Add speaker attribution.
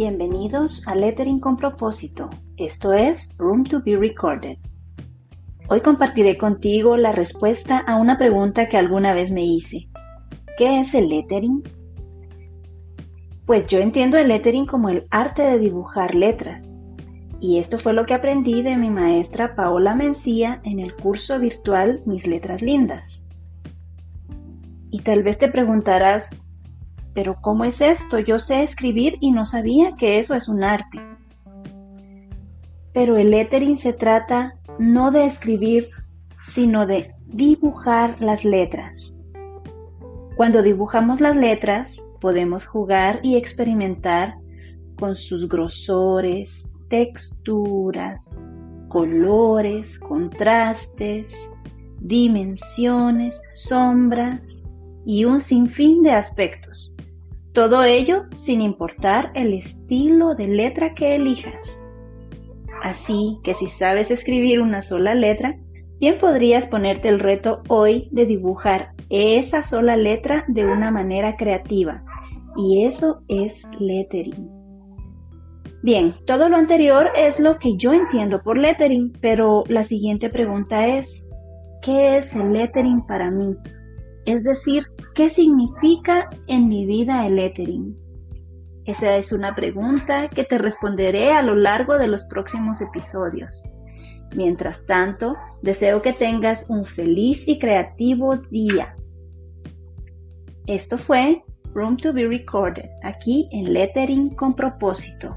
Speaker 1: Bienvenidos a Lettering con propósito. Esto es Room to be Recorded. Hoy compartiré contigo la respuesta a una pregunta que alguna vez me hice. ¿Qué es el lettering? Pues yo entiendo el lettering como el arte de dibujar letras. Y esto fue lo que aprendí de mi maestra Paola Mencía en el curso virtual Mis Letras Lindas. Y tal vez te preguntarás, pero ¿cómo es esto? Yo sé escribir y no sabía que eso es un arte. Pero el lettering se trata no de escribir, sino de dibujar las letras. Cuando dibujamos las letras, podemos jugar y experimentar con sus grosores, texturas, colores, contrastes, dimensiones, sombras y un sinfín de aspectos. Todo ello sin importar el estilo de letra que elijas. Así que si sabes escribir una sola letra, bien podrías ponerte el reto hoy de dibujar esa sola letra de una manera creativa. Y eso es lettering. Bien, todo lo anterior es lo que yo entiendo por lettering, pero la siguiente pregunta es, ¿qué es el lettering para mí? Es decir, ¿qué significa en mi vida el lettering? Esa es una pregunta que te responderé a lo largo de los próximos episodios. Mientras tanto, deseo que tengas un feliz y creativo día. Esto fue Room to be Recorded, aquí en Lettering con propósito.